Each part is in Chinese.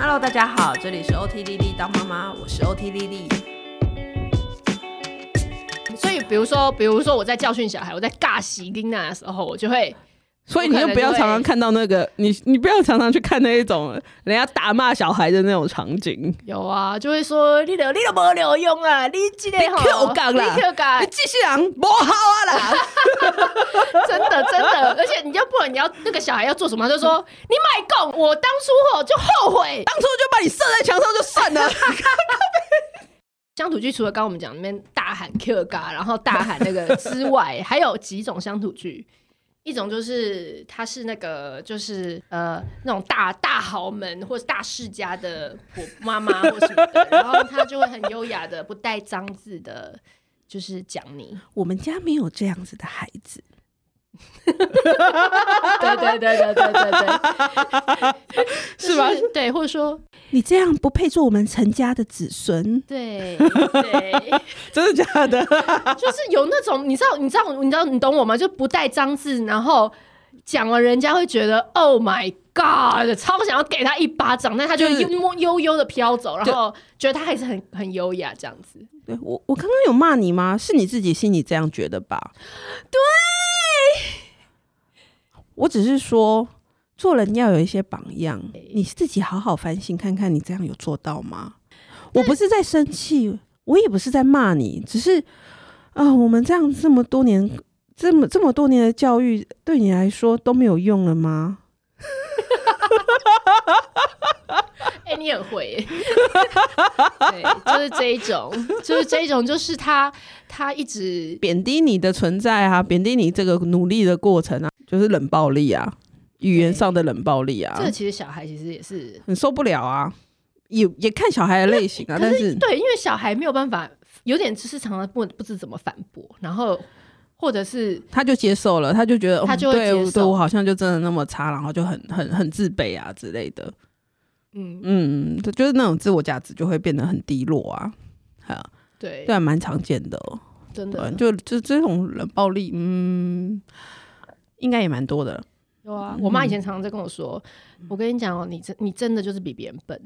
Hello，大家好，这里是 OT 丽丽当妈妈，我是 OT 丽丽。所以，比如说，比如说我在教训小孩，我在尬洗丁娜的时候，我就会。所以你就不要常常看到那个你，你不要常常去看那一种人家打骂小孩的那种场景。有啊，就会说你都你都没有用啊，你今天好，你 Q 杠啦，你 Q 杠，你机器人不好啊啦，真的真的，而且你就不能你要那个小孩要做什么，就说你买供，我当初吼就后悔，当初就把你射在墙上就算了。乡土剧除了刚刚我们讲那边 大喊 Q 嘎，然后大喊那个之外，还有几种乡土剧。一种就是他是那个就是呃那种大大豪门或者大世家的婆妈妈或什么的，然后他就会很优雅的不带脏字的，就是讲你。我们家没有这样子的孩子。对对对对对对对，是吧？对，或者说你这样不配做我们陈家的子孙。对 对，真的假的？就是有那种你知道你知道你知道你懂我吗？就不带脏字，然后讲了人家会觉得 Oh my God，超想要给他一巴掌，但他就悠悠悠的飘走，然后觉得他还是很很优雅这样子。对我我刚刚有骂你吗？是你自己心里这样觉得吧？对。我只是说，做人要有一些榜样，你自己好好反省看看，你这样有做到吗？我不是在生气，我也不是在骂你，只是啊、呃，我们这样这么多年，这么这么多年的教育，对你来说都没有用了吗？哎、欸，你很会，对，就是这一种，就是这一种，就是他他一直贬低你的存在啊，贬低你这个努力的过程啊，就是冷暴力啊，语言上的冷暴力啊。这个其实小孩其实也是很受不了啊，也也看小孩的类型啊，但是对，因为小孩没有办法，有点就是常常不不知怎么反驳，然后或者是他就接受了，他就觉得他就会接受、嗯、对，对我好像就真的那么差，然后就很很很自卑啊之类的。嗯。嗯，就是那种自我价值就会变得很低落啊，啊，对。对，蛮常见的，真的，就就这种冷暴力，嗯，应该也蛮多的。有啊，我妈以前常常在跟我说，嗯、我跟你讲哦，你真你真的就是比别人笨，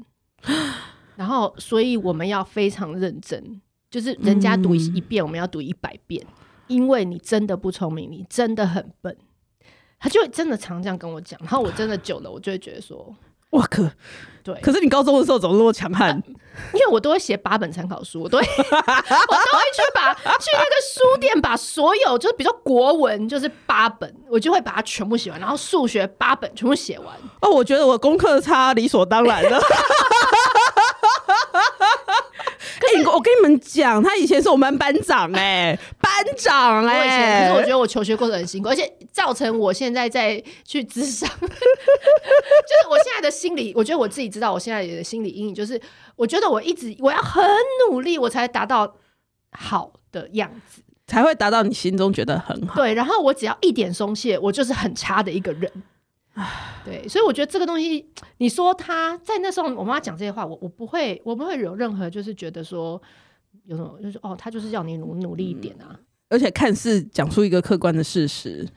然后所以我们要非常认真，就是人家读一遍，我们要读一百遍，嗯、因为你真的不聪明，你真的很笨。他就会真的常这样跟我讲，然后我真的久了，我就会觉得说。哇可，对，可是你高中的时候怎么那么强悍？因为我都会写八本参考书，我都会，我都会去把去那个书店把所有就是比如说国文就是八本，我就会把它全部写完，然后数学八本全部写完。哦，我觉得我功课差理所当然的。可是我跟你们讲，他以前是我们班长哎、欸，班长哎、欸。可是我觉得我求学过程很辛苦，而且造成我现在在去咨商，就是我现在的心理，我觉得我自己知道我现在的心理阴影，就是我觉得我一直我要很努力，我才达到好的样子，才会达到你心中觉得很好。对，然后我只要一点松懈，我就是很差的一个人。对，所以我觉得这个东西，你说他在那时候，我妈讲这些话，我我不会，我不会有任何就是觉得说有什么，就是哦，他就是要你努努力一点啊。而且看似讲出一个客观的事实，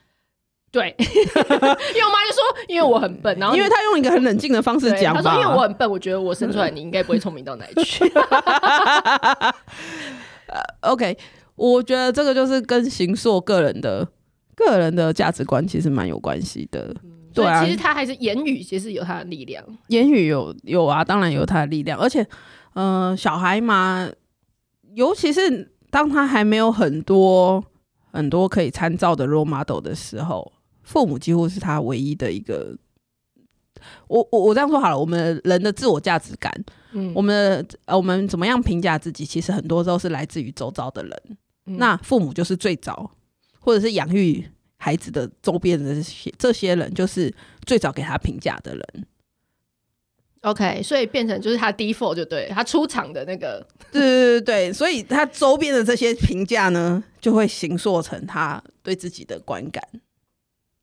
对，因为我妈就说，因为我很笨，然后因为她用一个很冷静的方式讲，她说因为我很笨，我觉得我生出来 你应该不会聪明到哪里去。呃，OK，我觉得这个就是跟形塑个人的个人的价值观其实蛮有关系的。对啊，其实他还是言语，其实有他的力量。言语有有啊，当然有他的力量。而且，嗯、呃，小孩嘛，尤其是当他还没有很多很多可以参照的 role model 的时候，父母几乎是他唯一的一个。我我我这样说好了，我们人的自我价值感，嗯，我们的呃，我们怎么样评价自己，其实很多时候是来自于周遭的人。嗯、那父母就是最早，或者是养育。孩子的周边的这些这些人，就是最早给他评价的人。OK，所以变成就是他 default 就对他出场的那个，对对对对，所以他周边的这些评价呢，就会形塑成他对自己的观感。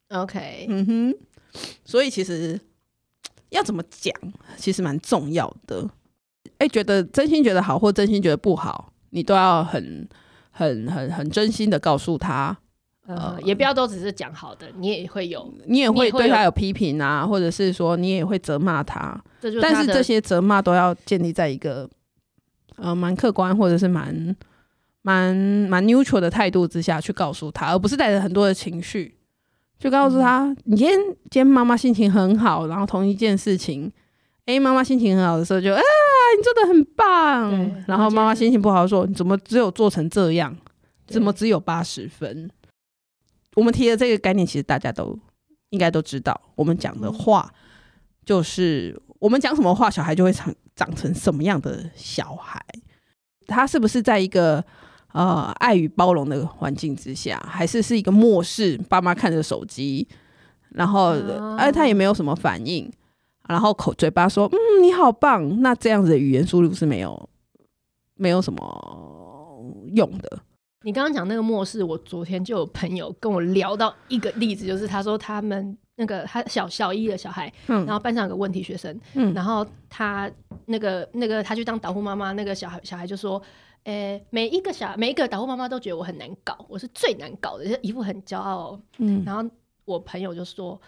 OK，嗯哼，所以其实要怎么讲，其实蛮重要的。哎，觉得真心觉得好，或真心觉得不好，你都要很很很很真心的告诉他。呃，也不要都只是讲好的，你也会有，你也会对他有批评啊，或者是说你也会责骂他。这就是但是这些责骂都要建立在一个呃蛮客观或者是蛮蛮蛮 neutral 的态度之下去告诉他，而不是带着很多的情绪就告诉他，嗯、你今天今天妈妈心情很好，然后同一件事情，哎，妈妈心情很好的时候就啊，你做的很棒，然后妈妈心情不好说，你怎么只有做成这样，怎么只有八十分？我们提的这个概念，其实大家都应该都知道。我们讲的话，就是我们讲什么话，小孩就会长长成什么样的小孩。他是不是在一个呃爱与包容的环境之下，还是是一个漠视？爸妈看着手机，然后哎，他也没有什么反应，然后口嘴巴说嗯你好棒，那这样子的语言输入是没有没有什么用的。你刚刚讲那个末世，我昨天就有朋友跟我聊到一个例子，就是他说他们那个他小小一的小孩，嗯，然后班上有个问题学生，嗯，然后他那个那个他去当导护妈妈，那个小孩小孩就说，诶、欸，每一个小每一个导护妈妈都觉得我很难搞，我是最难搞的，就一副很骄傲，嗯，然后我朋友就说，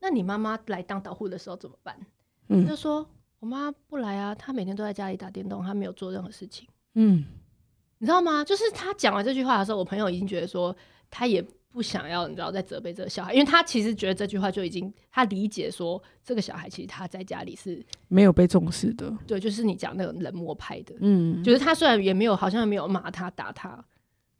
那你妈妈来当导护的时候怎么办？嗯，就说我妈不来啊，她每天都在家里打电动，她没有做任何事情，嗯。你知道吗？就是他讲完这句话的时候，我朋友已经觉得说，他也不想要，你知道，在责备这个小孩，因为他其实觉得这句话就已经他理解说，这个小孩其实他在家里是没有被重视的。对，就是你讲那个冷漠派的，嗯，就是他虽然也没有，好像没有骂他打他。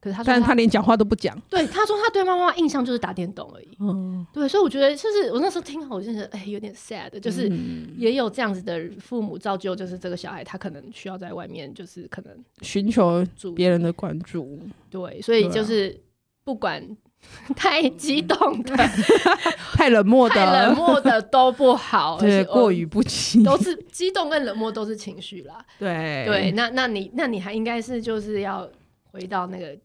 可是他，但是他连讲话都不讲。对，他说他对妈妈印象就是打电动而已。嗯，对，所以我觉得就是我那时候听好，我就觉得哎，有点 sad，就是也有这样子的父母造就，就是这个小孩他可能需要在外面，就是可能寻求别人的关注。对，所以就是不管 太激动的、太冷漠的、太冷漠的都不好，对，过于不及，都是激动跟冷漠都是情绪啦。对对，那那你那你还应该是就是要回到那个。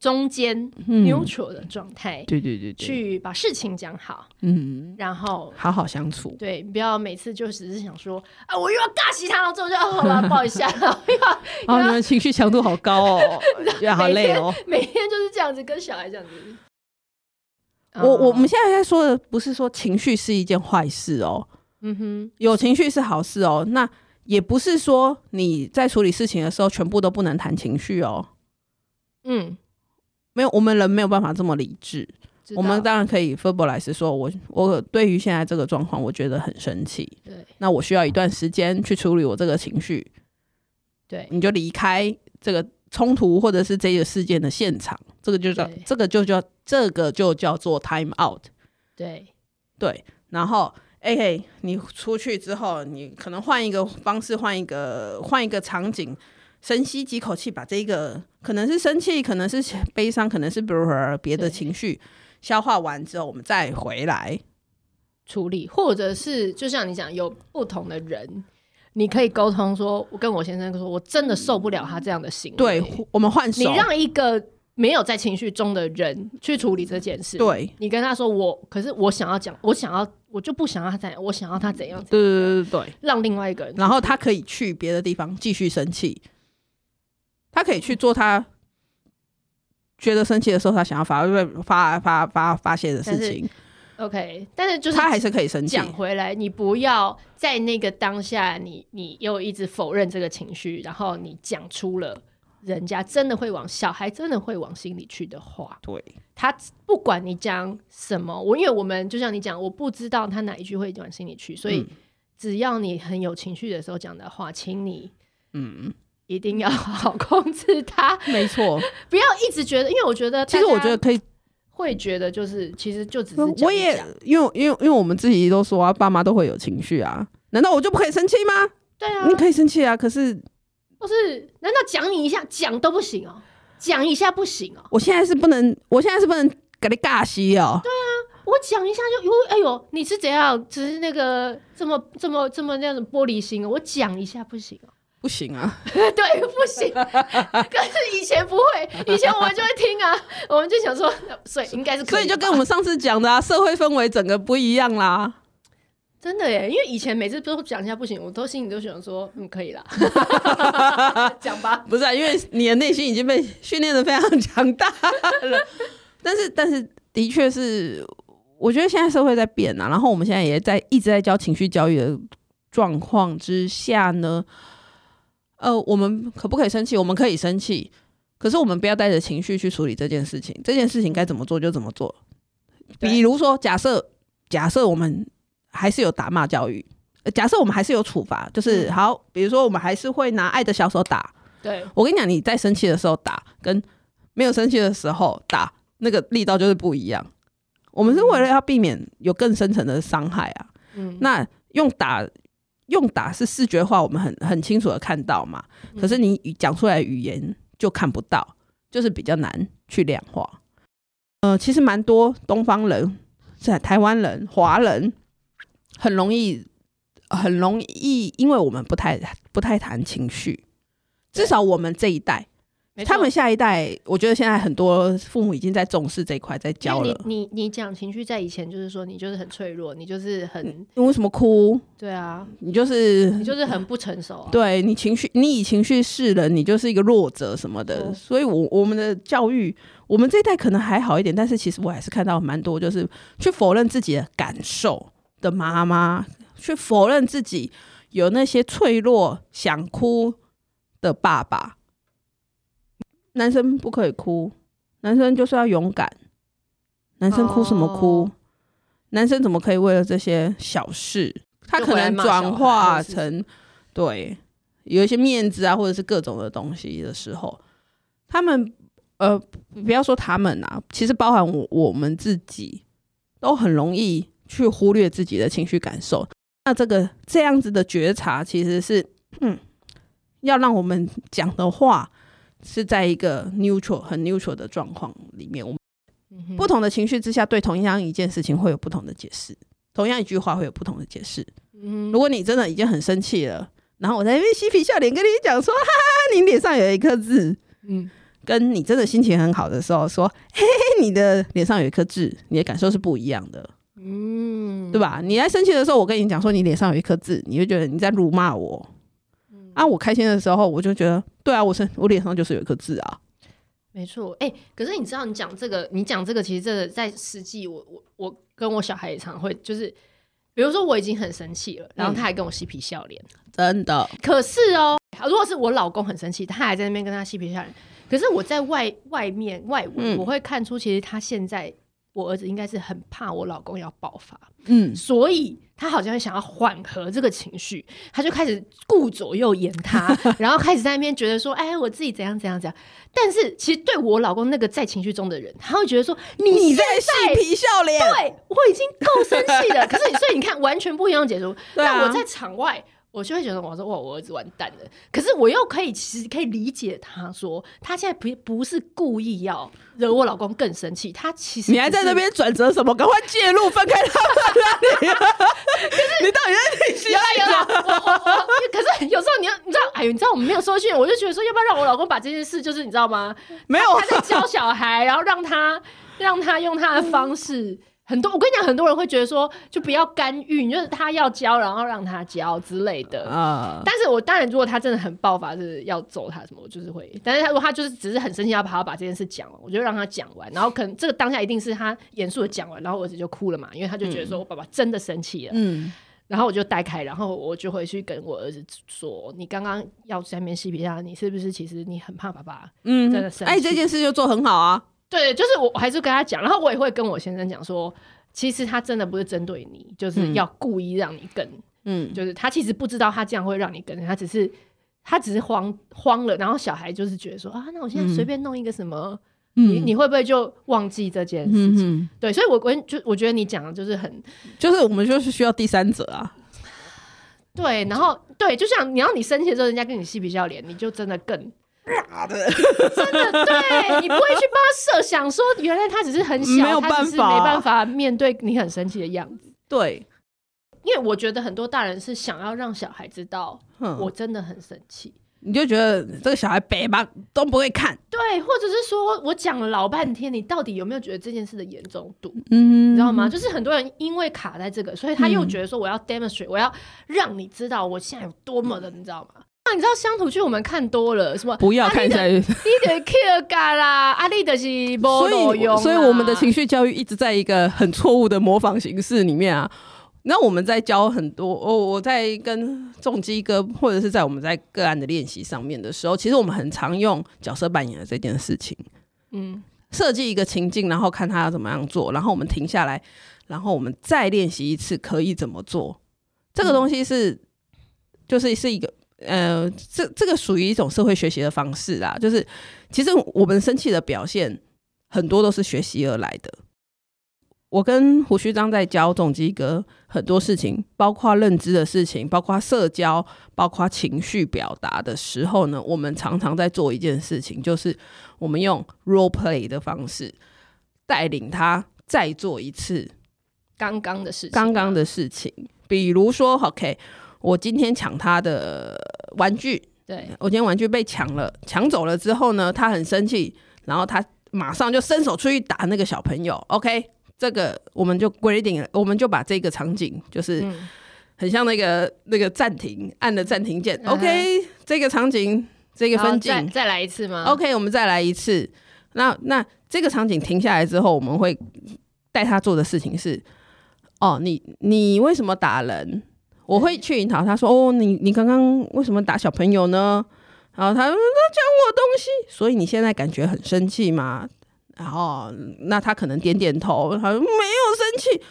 中间 neutral 的状态，对对对，去把事情讲好，嗯，然后好好相处，对，不要每次就只是想说啊，我又要尬其他，然后之后就好了，抱一下，然 后又要，啊，你们情绪强度好高哦，好累哦，每天就是这样子跟小孩这样子。我我们现在在说的不是说情绪是一件坏事哦，嗯哼，有情绪是好事哦，那也不是说你在处理事情的时候全部都不能谈情绪哦。嗯，没有，我们人没有办法这么理智。我们当然可以 verbalize 说我，我我对于现在这个状况，我觉得很生气。对，那我需要一段时间去处理我这个情绪。对，你就离开这个冲突或者是这个事件的现场，这个就叫这个就叫这个就叫做 time out。对对，然后 AK，你出去之后，你可能换一个方式，换一个换一个场景。深吸几口气，把这个可能是生气，可能是悲伤，可能是别的情绪消化完之后，我们再回来处理，或者是就像你讲，有不同的人，你可以沟通说，我跟我先生说，我真的受不了他这样的行为。对，我们换手，你让一个没有在情绪中的人去处理这件事。对，你跟他说，我可是我想要讲，我想要，我就不想要他怎样，我想要他怎样，怎样。对对对对，让另外一个人，然后他可以去别的地方继续生气。他可以去做他觉得生气的时候，他想要发发发发发泄的事情。OK，但是就是他还是可以生气。讲回来，你不要在那个当下你，你你又一直否认这个情绪，然后你讲出了人家真的会往小孩真的会往心里去的话。对，他不管你讲什么，我因为我们就像你讲，我不知道他哪一句会往心里去，所以只要你很有情绪的时候讲的话，请你嗯。一定要好 好控制他，没错，不要一直觉得，因为我觉得，其实我觉得可以，会觉得就是，其实就只是。我也因为因为因为我们自己都说啊，爸妈都会有情绪啊，难道我就不可以生气吗？对啊，你可以生气啊，可是不是？难道讲你一下讲都不行哦？讲一下不行哦？我现在是不能，我现在是不能给你尬戏哦。对啊，我讲一下就哟，哎呦，你是怎样？只是那个这么这么这么那样的玻璃心，我讲一下不行哦。不行啊，对，不行。可是以前不会，以前我们就会听啊，我们就想说，所以应该是可以，所以就跟我们上次讲的啊，社会氛围整个不一样啦。真的耶，因为以前每次都讲一下不行，我都心里都想说，嗯，可以啦，讲吧。不是啊，因为你的内心已经被训练的非常强大了。但是但是的确是，我觉得现在社会在变啊，然后我们现在也在一直在教情绪教育的状况之下呢，呃，我们可不可以生气？我们可以生气，可是我们不要带着情绪去处理这件事情。这件事情该怎么做就怎么做。比如说，假设假设我们还是有打骂教育，假设我们还是有处罚，就是好，比如说我们还是会拿爱的小手打。对，我跟你讲，你在生气的时候打，跟没有生气的时候打，那个力道就是不一样。我们是为了要避免有更深层的伤害啊。嗯，那用打用打是视觉化，我们很很清楚的看到嘛。可是你讲出来语言就看不到，就是比较难去量化。呃，其实蛮多东方人，在台湾人、华人，很容易很容易，因为我们不太不太谈情绪。至少我们这一代，他们下一代，我觉得现在很多父母已经在重视这一块，在教了。你你你讲情绪，在以前就是说你就是很脆弱，你就是很你为什么哭？对啊，你就是你就是很不成熟啊。对你情绪，你以情绪示人，你就是一个弱者什么的。所以我我们的教育，我们这一代可能还好一点，但是其实我还是看到蛮多，就是去否认自己的感受的妈妈，去否认自己有那些脆弱、想哭。的爸爸，男生不可以哭，男生就是要勇敢。男生哭什么哭？哦、男生怎么可以为了这些小事，他可能转化成对有一些面子啊，或者是各种的东西的时候，他们呃，不要说他们啊，其实包含我我们自己，都很容易去忽略自己的情绪感受。那这个这样子的觉察，其实是嗯。要让我们讲的话是在一个 neutral 很 neutral 的状况里面，我们不同的情绪之下，对同样一件事情会有不同的解释，同样一句话会有不同的解释。嗯如果你真的已经很生气了，然后我在那边嬉皮笑脸跟你讲说，哈哈，你脸上有一颗痣，嗯，跟你真的心情很好的时候说，嘿嘿，你的脸上有一颗痣，你的感受是不一样的，嗯，对吧？你在生气的时候，我跟你讲说你脸上有一颗痣，你会觉得你在辱骂我。啊，我开心的时候，我就觉得，对啊，我身我脸上就是有一颗痣啊，没错。哎、欸，可是你知道，你讲这个，你讲这个，其实这个在实际，我我我跟我小孩也常会，就是比如说我已经很生气了，然后他还跟我嬉皮笑脸、嗯，真的。可是哦，如果是我老公很生气，他还在那边跟他嬉皮笑脸，可是我在外外面外围，嗯、我会看出其实他现在。我儿子应该是很怕我老公要爆发，嗯，所以他好像想要缓和这个情绪，他就开始顾左右言他，然后开始在那边觉得说，哎，我自己怎样怎样怎样。但是其实对我老公那个在情绪中的人，他会觉得说，你在嬉皮笑脸，对，我已经够生气了。可是所以你看，完全不一样的解读。那我在场外。我就会觉得，我说哇，我儿子完蛋了。可是我又可以，其实可以理解他说，他现在不不是故意要惹我老公更生气。他其实你还在那边转折什么？赶快介入，分开他们。可是你到底在哪里？有啦有啦，我我我。可是有时候你要你知道，哎呦，你知道我们没有收讯，我就觉得说，要不要让我老公把这件事，就是你知道吗？没有，他在教小孩，然后让他让他用他的方式。很多，我跟你讲，很多人会觉得说，就不要干预，就是他要教，然后让他教之类的。啊，但是我当然，如果他真的很爆发，就是要揍他什么，我就是会。但是他如果他就是只是很生气，要把他把这件事讲了，我就让他讲完。然后可能这个当下一定是他严肃的讲完，然后我儿子就哭了嘛，因为他就觉得说我爸爸真的生气了。嗯。然后我就带开，然后我就回去跟我儿子说：“你刚刚要在那边嬉皮笑，你是不是其实你很怕爸爸？嗯，真的生气。哎，这件事就做很好啊。”对，就是我，我还是跟他讲，然后我也会跟我先生讲说，其实他真的不是针对你，就是要故意让你跟，嗯，就是他其实不知道他这样会让你跟，他只是他只是慌慌了，然后小孩就是觉得说啊，那我现在随便弄一个什么，嗯、你你会不会就忘记这件事情？嗯、对，所以我我就我觉得你讲的就是很，就是我们就是需要第三者啊，对，然后对，就像你要你生气的时候，人家跟你嬉皮笑脸，你就真的更。妈的，真的，对，你不会去帮他设想说，原来他只是很小，没有办法，他只是没办法面对你很生气的样子。对，因为我觉得很多大人是想要让小孩知道，我真的很生气。你就觉得这个小孩北吧都不会看，对，或者是说我讲了老半天，你到底有没有觉得这件事的严重度？嗯，你知道吗？就是很多人因为卡在这个，所以他又觉得说我要 demonstrate，我要让你知道我现在有多么的，你知道吗？那你知道乡土剧我们看多了，什么不要看下去，你得 kill 嘎啦，阿丽的是没路用，所以我们的情绪教育一直在一个很错误的模仿形式里面啊。那我们在教很多，我我在跟重机哥或者是在我们在个案的练习上面的时候，其实我们很常用角色扮演的这件事情，嗯，设计一个情境，然后看他要怎么样做，然后我们停下来，然后我们再练习一次可以怎么做。这个东西是，嗯、就是是一个。呃，这这个属于一种社会学习的方式啦，就是其实我们生气的表现很多都是学习而来的。我跟胡须章在教总机哥很多事情，包括认知的事情，包括社交，包括情绪表达的时候呢，我们常常在做一件事情，就是我们用 role play 的方式带领他再做一次刚刚的事情，刚刚的事情，比如说，OK。我今天抢他的玩具，对，我今天玩具被抢了，抢走了之后呢，他很生气，然后他马上就伸手出去打那个小朋友。OK，这个我们就规定了，我们就把这个场景就是很像那个、嗯、那个暂停，按了暂停键。OK，这个场景这个分镜再再来一次吗？OK，我们再来一次。那那这个场景停下来之后，我们会带他做的事情是：哦，你你为什么打人？我会去引导他说：“哦，你你刚刚为什么打小朋友呢？”然后他说：“他抢我东西，所以你现在感觉很生气吗？”然后那他可能点点头，他说：“没有生气，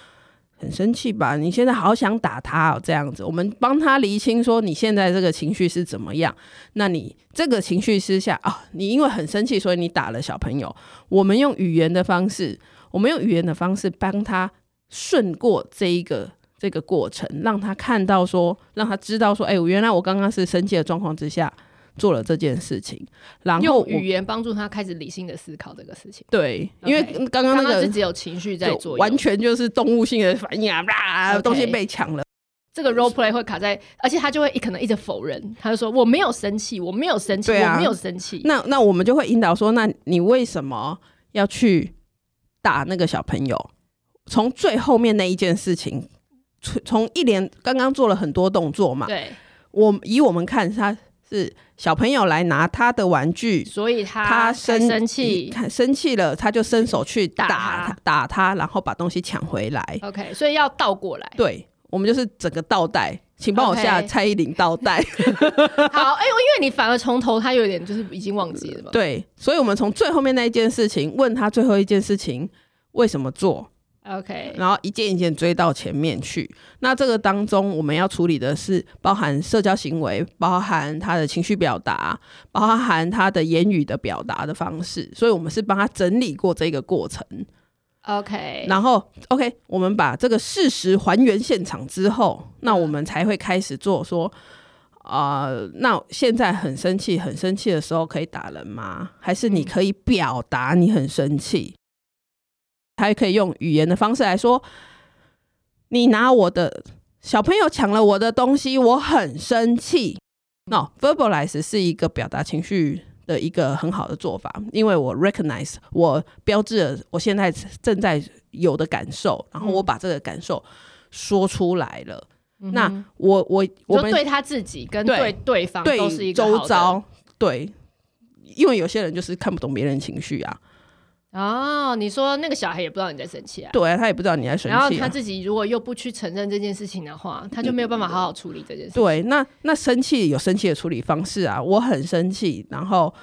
很生气吧？你现在好想打他哦，这样子。”我们帮他厘清说：“你现在这个情绪是怎么样？那你这个情绪之下啊，你因为很生气，所以你打了小朋友。我们用语言的方式，我们用语言的方式帮他顺过这一个。”这个过程让他看到说，让他知道说，哎、欸，我原来我刚刚是生气的状况之下做了这件事情，然后用语言帮助他开始理性的思考这个事情。对，okay, 因为刚刚那个只有情绪在做，完全就是动物性的反应啊，啊，东西被抢了。这个 role play 会卡在，而且他就会可能一直否认，他就说我没有生气，我没有生气，啊、我没有生气。那那我们就会引导说，那你为什么要去打那个小朋友？从最后面那一件事情。从一连刚刚做了很多动作嘛，对，我以我们看他是小朋友来拿他的玩具，所以他他生生气，生气了，他就伸手去打他打他，然后把东西抢回来。OK，所以要倒过来。对，我们就是整个倒带，请帮我下蔡依林倒带。好，哎、欸，因为你反而从头他有点就是已经忘记了嘛。对，所以我们从最后面那一件事情问他最后一件事情为什么做。OK，然后一件一件追到前面去。那这个当中，我们要处理的是包含社交行为，包含他的情绪表达，包含他的言语的表达的方式。所以，我们是帮他整理过这个过程。OK，然后 OK，我们把这个事实还原现场之后，那我们才会开始做说，啊、呃，那现在很生气，很生气的时候可以打人吗？还是你可以表达你很生气？还可以用语言的方式来说，你拿我的小朋友抢了我的东西，我很生气。No，verbalize 是一个表达情绪的一个很好的做法，因为我 recognize 我标志了我现在正在有的感受，然后我把这个感受说出来了。嗯、那我我我们对他自己跟对对方都是一个周遭对，因为有些人就是看不懂别人情绪啊。哦，你说那个小孩也不知道你在生气啊？对啊，他也不知道你在生气啊。然后他自己如果又不去承认这件事情的话，他就没有办法好好处理这件事情。对，那那生气有生气的处理方式啊。我很生气，然后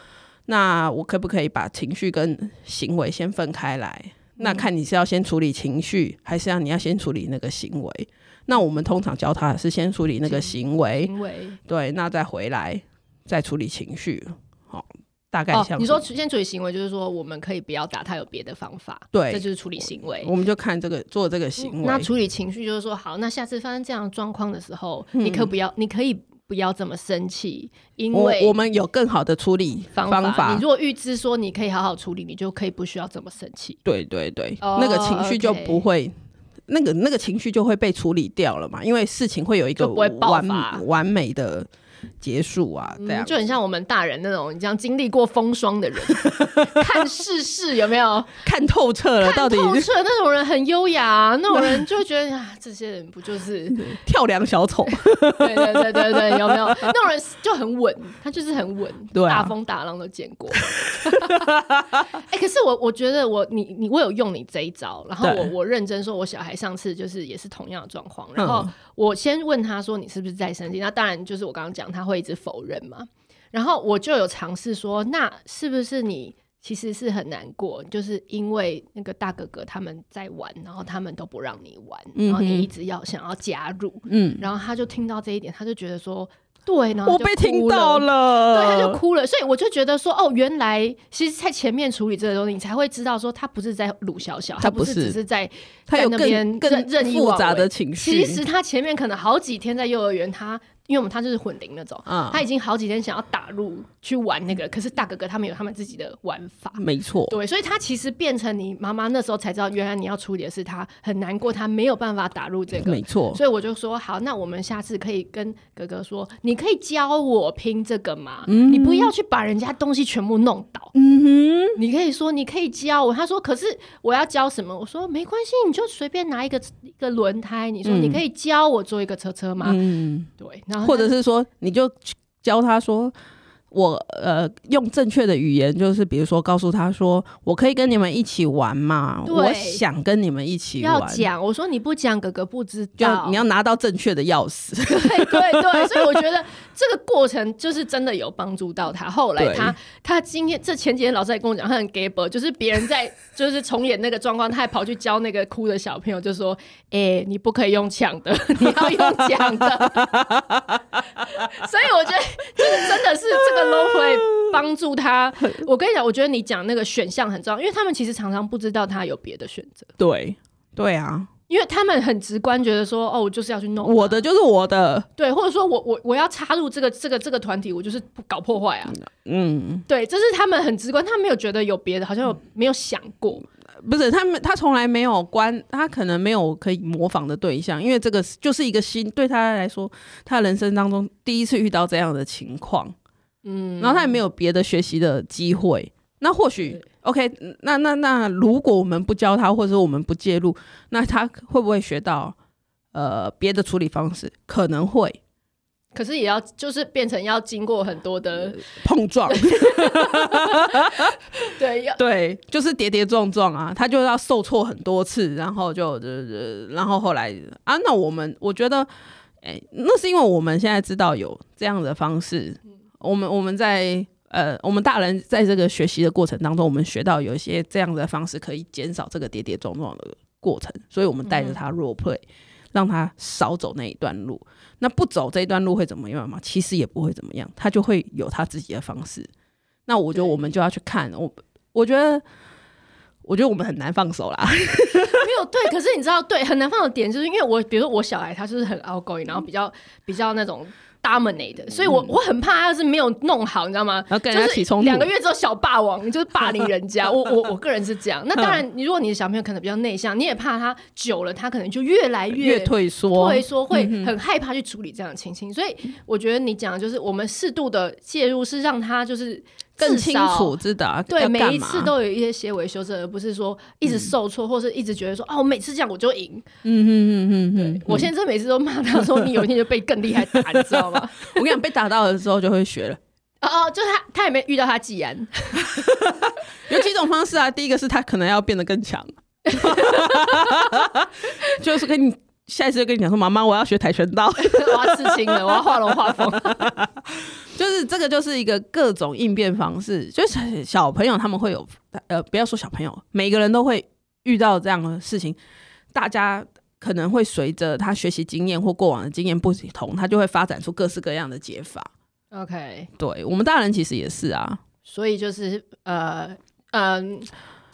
那我可不可以把情绪跟行为先分开来？嗯。那看你是要先处理情绪，还是要你要先处理那个行为？那我们通常教他的是先处理那个行为，行为对，那再回来再处理情绪。好。大概像、哦、你说先处理行为，就是说我们可以不要打他，有别的方法。对，这就是处理行为。我们就看这个做这个行为。那处理情绪就是说，好，那下次发生这样的状况的时候，嗯、你可不要，你可以不要这么生气，因为我，我们有更好的处理方法。方法。你如果预知说你可以好好处理，你就可以不需要这么生气。对对对，哦、那个情绪就不会，那个那个情绪就会被处理掉了嘛，因为事情会有一个完完美的。结束啊，对啊、嗯、就很像我们大人那种，你这样经历过风霜的人，看世事有没有看透彻了？到底看透彻那种人很优雅、啊，那种人就会觉得啊，这些人不就是 跳梁小丑？对对对对对，有没有那种人就很稳，他就是很稳，对啊、大风大浪都见过。哎、欸，可是我我觉得我你你我有用你这一招，然后我我认真说，我小孩上次就是也是同样的状况，然后我先问他说，你是不是在生气？那当然就是我刚刚讲他会。一直否认嘛？然后我就有尝试说，那是不是你其实是很难过，就是因为那个大哥哥他们在玩，然后他们都不让你玩，然后你一直要想要加入，嗯，然后他就听到这一点，他就觉得说。对，然后我被听到了，对，他就哭了，所以我就觉得说，哦，原来其实，在前面处理这个东西，你才会知道说，他不是在鲁小小，他不是只是在他有那边更任意复杂的情绪。其实他前面可能好几天在幼儿园，他因为我们他就是混龄那种，嗯，他已经好几天想要打入去玩那个，可是大哥哥他们有他们自己的玩法，没错，对，所以他其实变成你妈妈那时候才知道，原来你要处理的是他很难过，他没有办法打入这个，没错，所以我就说好，那我们下次可以跟哥哥说，你。你可以教我拼这个吗？嗯、你不要去把人家东西全部弄倒。嗯哼，你可以说你可以教我。他说，可是我要教什么？我说没关系，你就随便拿一个一个轮胎。你说你可以教我做一个车车吗？嗯，对。然后或者是说，你就教他说。我呃用正确的语言，就是比如说告诉他说，我可以跟你们一起玩嘛？我想跟你们一起玩。要讲，我说你不讲，哥哥不知道。你要拿到正确的钥匙。对对对，所以我觉得这个过程就是真的有帮助到他。后来他他今天这前几天老师还跟我讲，他很 gay 就是别人在 就是重演那个状况，他还跑去教那个哭的小朋友，就说：“哎、欸，你不可以用抢的，你要用讲的。” 所以我觉得就是真的是这个。都会帮助他。我跟你讲，我觉得你讲那个选项很重要，因为他们其实常常不知道他有别的选择。对，对啊，因为他们很直观觉得说，哦，我就是要去弄我的，就是我的。对，或者说我我我要插入这个这个这个团体，我就是搞破坏啊。嗯，对，这是他们很直观，他没有觉得有别的，好像有没有想过。不是他们，他从来没有关，他可能没有可以模仿的对象，因为这个就是一个新，对他来说，他人生当中第一次遇到这样的情况。嗯，然后他也没有别的学习的机会。那或许，OK，那那那，如果我们不教他，或者说我们不介入，那他会不会学到呃别的处理方式？可能会，可是也要就是变成要经过很多的、呃、碰撞。对，要对，就是跌跌撞撞啊，他就要受挫很多次，然后就呃，然后后来啊，那我们我觉得，哎，那是因为我们现在知道有这样的方式。我们我们在呃，我们大人在这个学习的过程当中，我们学到有一些这样的方式可以减少这个跌跌撞撞的过程，所以我们带着他 role play，让他少走那一段路。那不走这一段路会怎么样吗？其实也不会怎么样，他就会有他自己的方式。那我觉得我们就要去看我，我觉得我觉得我们很难放手啦。没有对，可是你知道，对，很难放的点就是因为我，比如说我小孩他就是很 outgoing，然后比较比较那种。Dominate，所以我我很怕，要是没有弄好，你知道吗？然后跟人家起冲突，两个月之后小霸王，就是霸凌人家。我我我个人是这样。那当然，你如果你的小朋友可能比较内向，你也怕他久了，他可能就越来越，越退缩，退缩会很害怕去处理这样的情形。所以我觉得你讲的就是我们适度的介入，是让他就是。更清楚知道，对，每一次都有一些些微修正，而不是说一直受挫，或是一直觉得说哦，我每次这样我就赢。嗯嗯嗯嗯嗯，我现在每次都骂他说，你有一天就被更厉害打，你知道吗？我跟你讲，被打到了之后就会学了。哦哦，就是他，他也没遇到他既然 有几种方式啊。第一个是他可能要变得更强，就是跟你下一次就跟你讲说，妈妈，我要学跆拳道，我要刺青了，我要画龙画凤。就是这个，就是一个各种应变方式。就是小朋友他们会有，呃，不要说小朋友，每个人都会遇到这样的事情。大家可能会随着他学习经验或过往的经验不同，他就会发展出各式各样的解法。OK，对，我们大人其实也是啊。所以就是呃嗯、呃，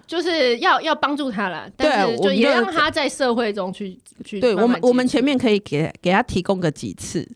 就是要要帮助他了，但是就也让他在社会中去去。对我们，我们前面可以给给他提供个几次。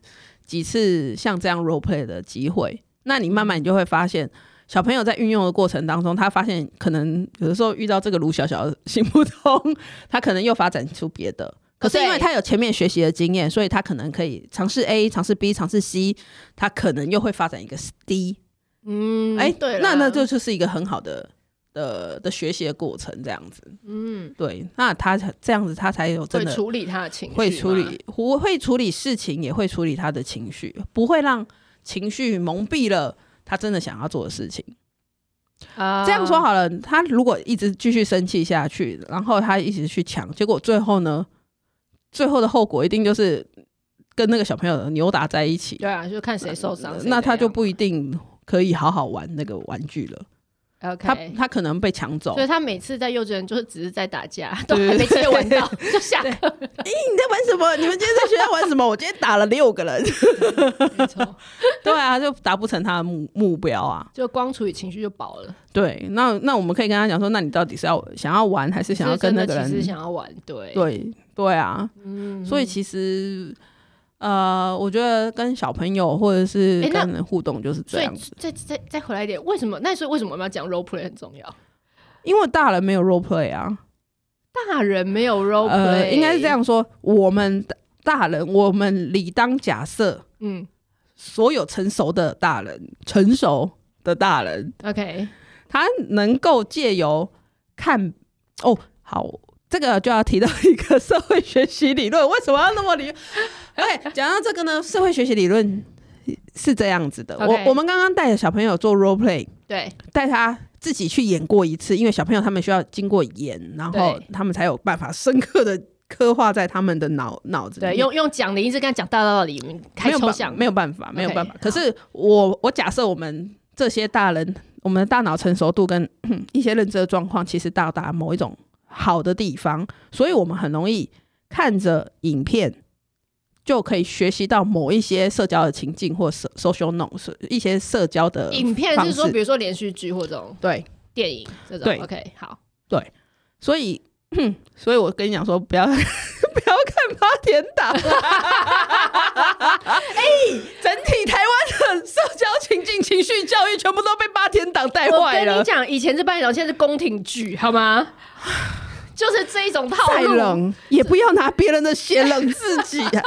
几次像这样 role play 的机会，那你慢慢你就会发现，小朋友在运用的过程当中，他发现可能有的时候遇到这个卢小小行不通，他可能又发展出别的。可是因为他有前面学习的经验，所以他可能可以尝试 A，尝试 B，尝试 C，他可能又会发展一个 D。嗯，哎、欸，对，那那这就是一个很好的的的学习的过程，这样子。嗯，对，那他这样子，他才有真的会处理他的情绪，会处理，会会处理事情，也会处理他的情绪，不会让情绪蒙蔽了他真的想要做的事情。啊，这样说好了，他如果一直继续生气下去，然后他一直去抢，结果最后呢，最后的后果一定就是跟那个小朋友扭打在一起。对啊，就看谁受伤，呃，那他就不一定。可以好好玩那个玩具了。OK，他他可能被抢走，所以他每次在幼稚园就是只是在打架，都还没接玩到就下课。哎、欸，你在玩什么？你们今天在学校玩什么？我今天打了六个人。没错，对啊，就达不成他的目目标啊，就光处理情绪就饱了。对，那那我们可以跟他讲说，那你到底是要想要玩，还是想要跟那个人？其实想要玩，对对对啊。嗯，所以其实。呃，我觉得跟小朋友或者是跟人互动就是这样子。再再再回来一点，为什么？那所以为什么我们要讲 role play 很重要？因为大人没有 role play 啊，大人没有 role play，呃，应该是这样说。我们大人，我们理当假设，嗯，所有成熟的大人，成熟的大人，OK，他能够借由看，哦，好。这个就要提到一个社会学习理论，为什么要那么理？OK，讲到这个呢，社会学习理论是这样子的。Okay. 我我们刚刚带着小朋友做 role play，对，带他自己去演过一次，因为小朋友他们需要经过演，然后他们才有办法深刻的刻画在他们的脑脑子里。对，用用讲的一直跟他讲大道理，开抽象，没有办法，没有办法。Okay, 可是我我假设我们这些大人，我们的大脑成熟度跟 一些认知的状况，其实到达某一种。好的地方，所以我们很容易看着影片就可以学习到某一些社交的情境或 social norms 一些社交的影片，是说比如说连续剧或这种对。电影这种对。OK 好。对，所以所以我跟你讲说不要 不要看八点档，哎，整体台湾的社交情境情绪教育全部都被八点档带坏了。我跟你讲，以前是八点档，现在是宫廷剧，好吗？就是这一种套路，再冷也不要拿别人的血冷自己啊！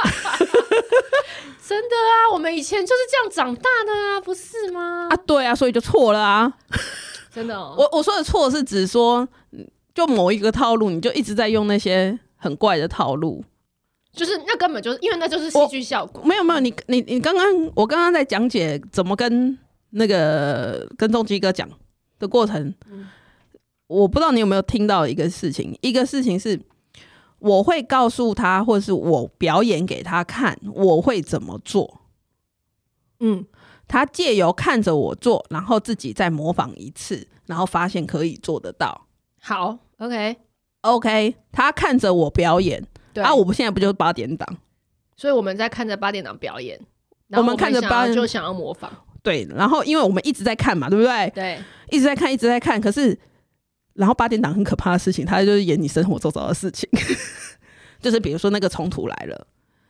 真的啊，我们以前就是这样长大的啊，不是吗？啊，对啊，所以就错了啊！真的、哦，我我说的错是指说，就某一个套路，你就一直在用那些很怪的套路，就是那根本就是因为那就是戏剧效果。没有没有，你你你刚刚我刚刚在讲解怎么跟那个跟重基哥讲的过程。嗯我不知道你有没有听到一个事情，一个事情是我会告诉他，或者是我表演给他看，我会怎么做。嗯，他借由看着我做，然后自己再模仿一次，然后发现可以做得到。好，OK，OK，、okay okay, 他看着我表演，对啊，我们现在不就是八点档？所以我们在看着八点档表演，我们看着八点档就想要模仿。对，然后因为我们一直在看嘛，对不对？对，一直在看，一直在看，可是。然后八点档很可怕的事情，他就是演你生活周遭的事情，就是比如说那个冲突来了，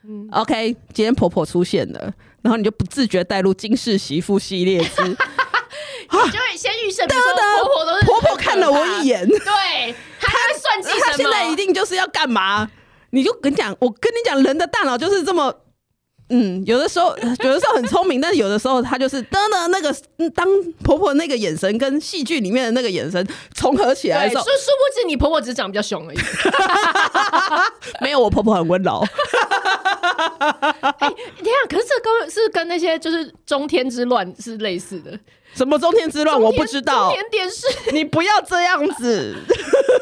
嗯，OK，今天婆婆出现了，然后你就不自觉带入金氏媳妇系列之，你就会先预设，婆婆都是婆婆看了我一眼，对，她会算计什么？她现在一定就是要干嘛？你就跟你讲，我跟你讲，人的大脑就是这么。嗯，有的时候，有的时候很聪明，但是有的时候他就是噔噔那个，当婆婆那个眼神跟戏剧里面的那个眼神重合起来的时候，说殊不知你婆婆只是长得比较凶而已。没有，我婆婆很温柔。哎、欸，天啊！可是这跟是跟那些就是中天之乱是类似的。什么中天之乱？我不知道。中天电视，你不要这样子。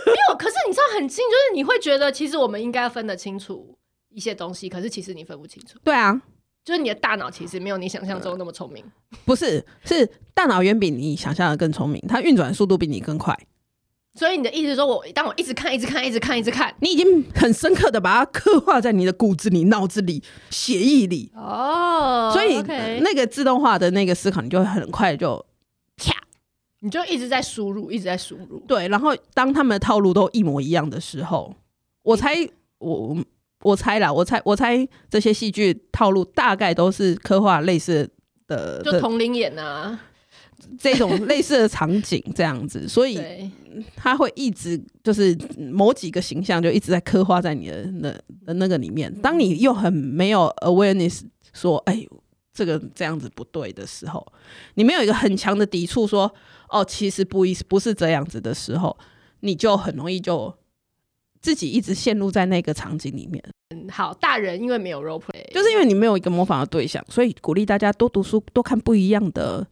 没有，可是你知道很近，就是你会觉得其实我们应该分得清楚。一些东西，可是其实你分不清楚。对啊，就是你的大脑其实没有你想象中那么聪明。不是，是大脑远比你想象的更聪明，它运转速度比你更快。所以你的意思是说，我当我一直看、一直看、一直看、一直看，你已经很深刻的把它刻画在你的骨子里、脑子里、血液里。哦，所以那个自动化的那个思考，你就会很快就啪，你就一直在输入，一直在输入。对，然后当他们的套路都一模一样的时候，我猜我。我猜啦，我猜，我猜这些戏剧套路大概都是刻画类似的，就同龄演啊，这种类似的场景这样子，所以他会一直就是某几个形象就一直在刻画在你的那的那个里面。当你又很没有 awareness 说，哎，这个这样子不对的时候，你没有一个很强的抵触说，哦，其实不一不是这样子的时候，你就很容易就自己一直陷入在那个场景里面。嗯，好，大人因为没有 role play，就是因为你没有一个模仿的对象，所以鼓励大家多读书，多看不一样的。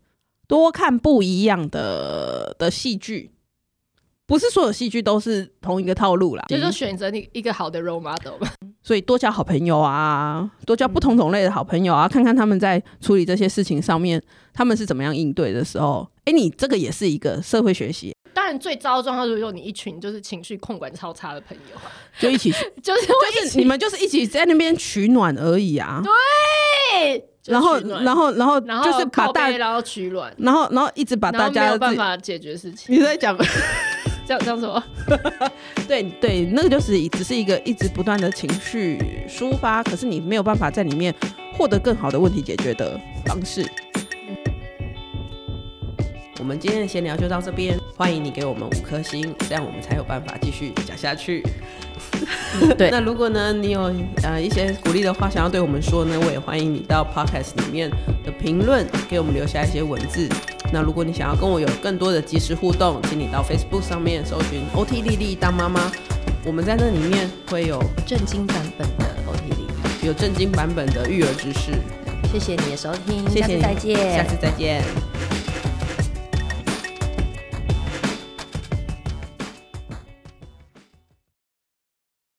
多看不一样的的戏剧，不是所有戏剧都是同一个套路啦，就是选择你一个好的 role model 吧。所以多交好朋友啊，多交不同种类的好朋友啊，嗯、看看他们在处理这些事情上面，他们是怎么样应对的时候，哎、欸，你这个也是一个社会学习。当然，最糟的状况就是说你一群就是情绪控管超差的朋友，就一起，就是就是你们就是一起在那边取暖而已啊。对。然后，然后，然后，然后就是把大，然后取暖，然后，然后一直把大家没有办法解决事情。你在讲 这样这样什么？对对，那个就是只是一个一直不断的情绪抒发，可是你没有办法在里面获得更好的问题解决的方式。我们今天的闲聊就到这边，欢迎你给我们五颗星，这样我们才有办法继续讲下去。对，那如果呢，你有呃一些鼓励的话想要对我们说呢，我也欢迎你到 Podcast 里面的评论给我们留下一些文字。那如果你想要跟我有更多的即时互动，请你到 Facebook 上面搜寻 OT 莉莉当妈妈，我们在那里面会有正经版本的 OT 莉莉，有正经版本的育儿知识。谢谢你的收听，谢谢你，下次再见，下次再见。